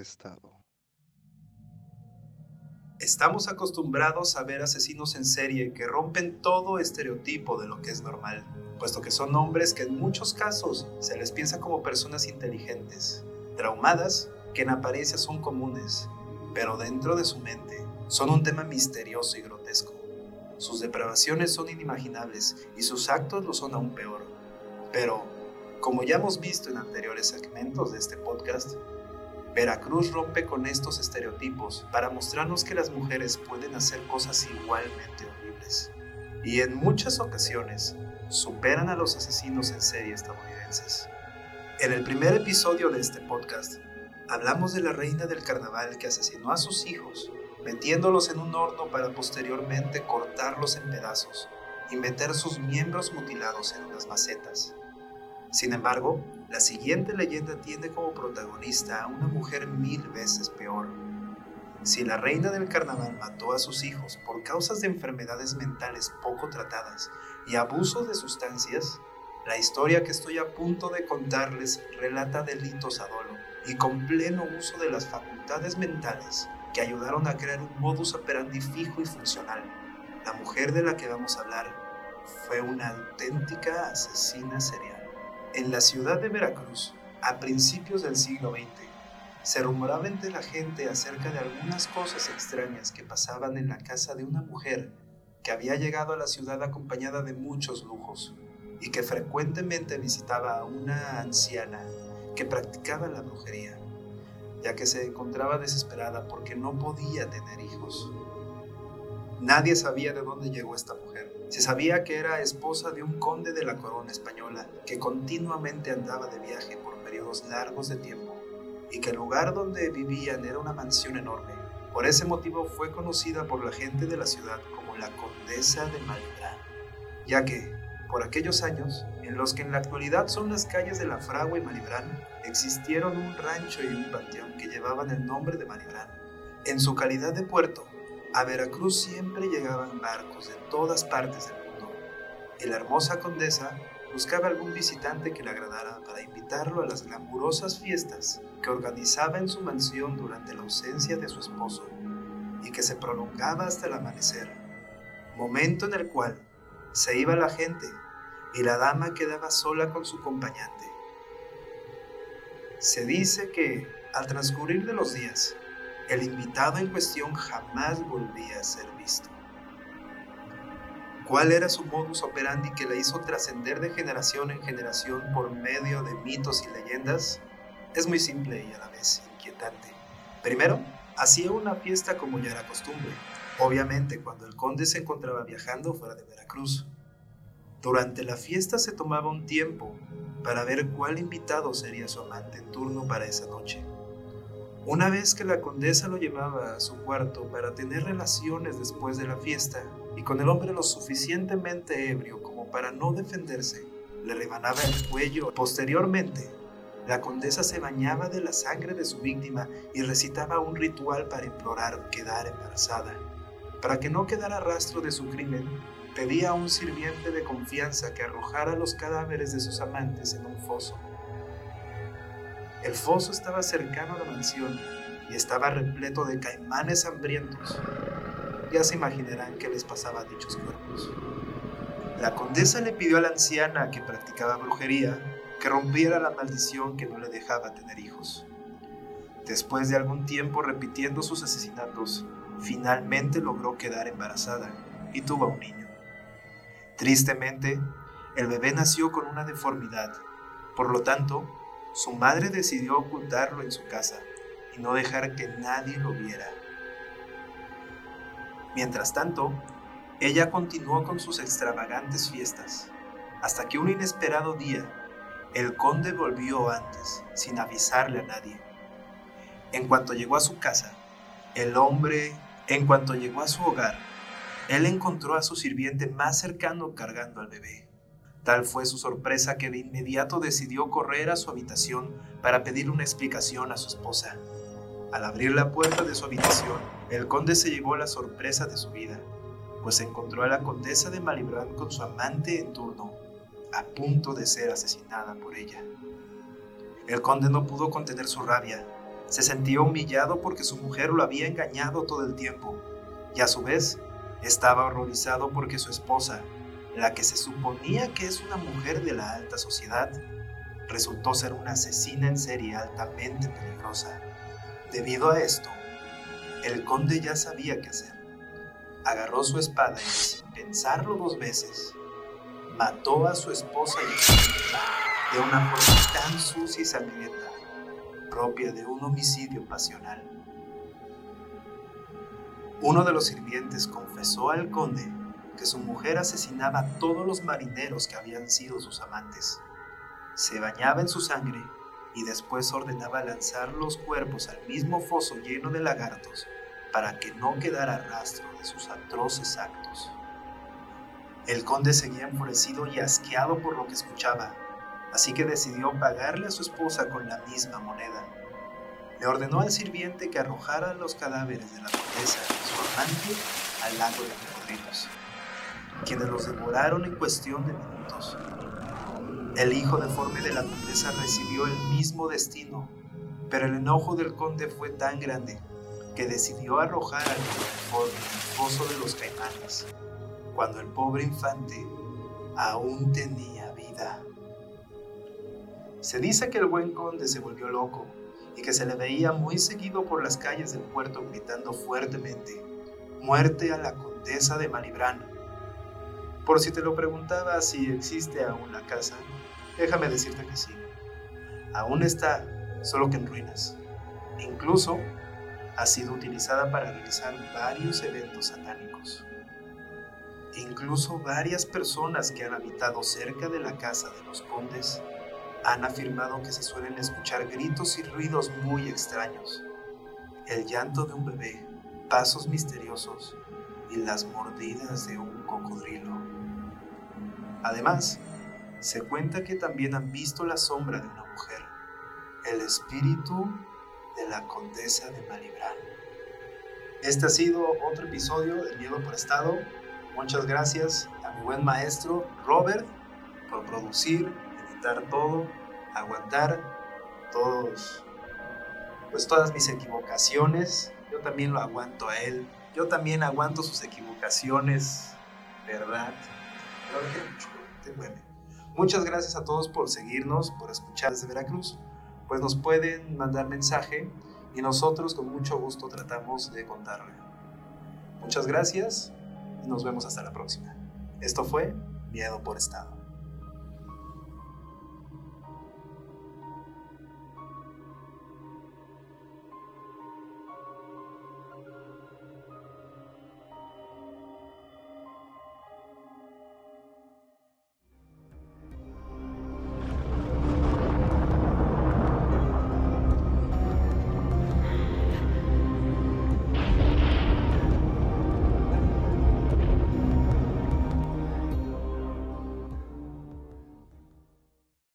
Estado. Estamos acostumbrados a ver asesinos en serie que rompen todo estereotipo de lo que es normal, puesto que son hombres que en muchos casos se les piensa como personas inteligentes, traumadas, que en apariencia son comunes, pero dentro de su mente son un tema misterioso y grotesco. Sus depravaciones son inimaginables y sus actos lo son aún peor. Pero, como ya hemos visto en anteriores segmentos de este podcast, Veracruz rompe con estos estereotipos para mostrarnos que las mujeres pueden hacer cosas igualmente horribles. Y en muchas ocasiones superan a los asesinos en serie estadounidenses. En el primer episodio de este podcast, hablamos de la reina del carnaval que asesinó a sus hijos, metiéndolos en un horno para posteriormente cortarlos en pedazos y meter sus miembros mutilados en unas macetas. Sin embargo, la siguiente leyenda tiene como protagonista a una mujer mil veces peor. Si la reina del carnaval mató a sus hijos por causas de enfermedades mentales poco tratadas y abuso de sustancias, la historia que estoy a punto de contarles relata delitos a dolo y con pleno uso de las facultades mentales que ayudaron a crear un modus operandi fijo y funcional. La mujer de la que vamos a hablar fue una auténtica asesina serial. En la ciudad de Veracruz, a principios del siglo XX, se rumoraba entre la gente acerca de algunas cosas extrañas que pasaban en la casa de una mujer que había llegado a la ciudad acompañada de muchos lujos y que frecuentemente visitaba a una anciana que practicaba la brujería, ya que se encontraba desesperada porque no podía tener hijos. Nadie sabía de dónde llegó esta mujer. Se sabía que era esposa de un conde de la corona española que continuamente andaba de viaje por periodos largos de tiempo y que el lugar donde vivían era una mansión enorme. Por ese motivo fue conocida por la gente de la ciudad como la Condesa de Malibran, ya que, por aquellos años, en los que en la actualidad son las calles de La Fragua y Malibran, existieron un rancho y un panteón que llevaban el nombre de Malibran. En su calidad de puerto, a Veracruz siempre llegaban barcos de todas partes del mundo y la hermosa condesa buscaba algún visitante que le agradara para invitarlo a las glamurosas fiestas que organizaba en su mansión durante la ausencia de su esposo y que se prolongaba hasta el amanecer, momento en el cual se iba la gente y la dama quedaba sola con su acompañante. Se dice que, al transcurrir de los días, el invitado en cuestión jamás volvía a ser visto. ¿Cuál era su modus operandi que la hizo trascender de generación en generación por medio de mitos y leyendas? Es muy simple y a la vez inquietante. Primero, hacía una fiesta como ya era costumbre, obviamente cuando el conde se encontraba viajando fuera de Veracruz. Durante la fiesta se tomaba un tiempo para ver cuál invitado sería su amante en turno para esa noche. Una vez que la condesa lo llevaba a su cuarto para tener relaciones después de la fiesta, y con el hombre lo suficientemente ebrio como para no defenderse, le rebanaba el cuello. Posteriormente, la condesa se bañaba de la sangre de su víctima y recitaba un ritual para implorar quedar embarazada. Para que no quedara rastro de su crimen, pedía a un sirviente de confianza que arrojara los cadáveres de sus amantes en un foso. El foso estaba cercano a la mansión y estaba repleto de caimanes hambrientos. Ya se imaginarán qué les pasaba a dichos cuerpos. La condesa le pidió a la anciana que practicaba brujería que rompiera la maldición que no le dejaba tener hijos. Después de algún tiempo repitiendo sus asesinatos, finalmente logró quedar embarazada y tuvo un niño. Tristemente, el bebé nació con una deformidad, por lo tanto, su madre decidió ocultarlo en su casa y no dejar que nadie lo viera. Mientras tanto, ella continuó con sus extravagantes fiestas, hasta que un inesperado día, el conde volvió antes, sin avisarle a nadie. En cuanto llegó a su casa, el hombre, en cuanto llegó a su hogar, él encontró a su sirviente más cercano cargando al bebé. Tal fue su sorpresa que de inmediato decidió correr a su habitación para pedir una explicación a su esposa. Al abrir la puerta de su habitación, el conde se llevó la sorpresa de su vida, pues encontró a la condesa de Malibran con su amante en turno, a punto de ser asesinada por ella. El conde no pudo contener su rabia Se sentía humillado porque su mujer lo había engañado todo el tiempo y a su vez estaba horrorizado porque su esposa, la que se suponía que es una mujer de la alta sociedad, resultó ser una asesina en serie altamente peligrosa. Debido a esto, el conde ya sabía qué hacer. Agarró su espada y sin pensarlo dos veces, mató a su esposa y de una forma tan sucia y sangrienta, propia de un homicidio pasional. Uno de los sirvientes confesó al conde que su mujer asesinaba a todos los marineros que habían sido sus amantes. Se bañaba en su sangre y después ordenaba lanzar los cuerpos al mismo foso lleno de lagartos para que no quedara rastro de sus atroces actos. El conde seguía enfurecido y asqueado por lo que escuchaba, así que decidió pagarle a su esposa con la misma moneda. Le ordenó al sirviente que arrojara los cadáveres de la condesa y su amante al lago de cocodrilos, quienes los devoraron en cuestión de minutos. El hijo deforme de la condesa recibió el mismo destino, pero el enojo del conde fue tan grande que decidió arrojar al deforme en el foso de los caimanes, cuando el pobre infante aún tenía vida. Se dice que el buen conde se volvió loco y que se le veía muy seguido por las calles del puerto gritando fuertemente, muerte a la condesa de Malibrán. Por si te lo preguntaba si existe aún la casa, Déjame decirte que sí. Aún está, solo que en ruinas. Incluso ha sido utilizada para realizar varios eventos satánicos. Incluso varias personas que han habitado cerca de la casa de los condes han afirmado que se suelen escuchar gritos y ruidos muy extraños. El llanto de un bebé, pasos misteriosos y las mordidas de un cocodrilo. Además, se cuenta que también han visto la sombra de una mujer, el espíritu de la condesa de Malibran. Este ha sido otro episodio de Miedo por Estado. Muchas gracias a mi buen maestro Robert por producir, editar todo, aguantar todos, pues todas mis equivocaciones. Yo también lo aguanto a él. Yo también aguanto sus equivocaciones, ¿verdad? Muchas gracias a todos por seguirnos, por escuchar desde Veracruz. Pues nos pueden mandar mensaje y nosotros con mucho gusto tratamos de contarle. Muchas gracias y nos vemos hasta la próxima. Esto fue Miedo por Estado.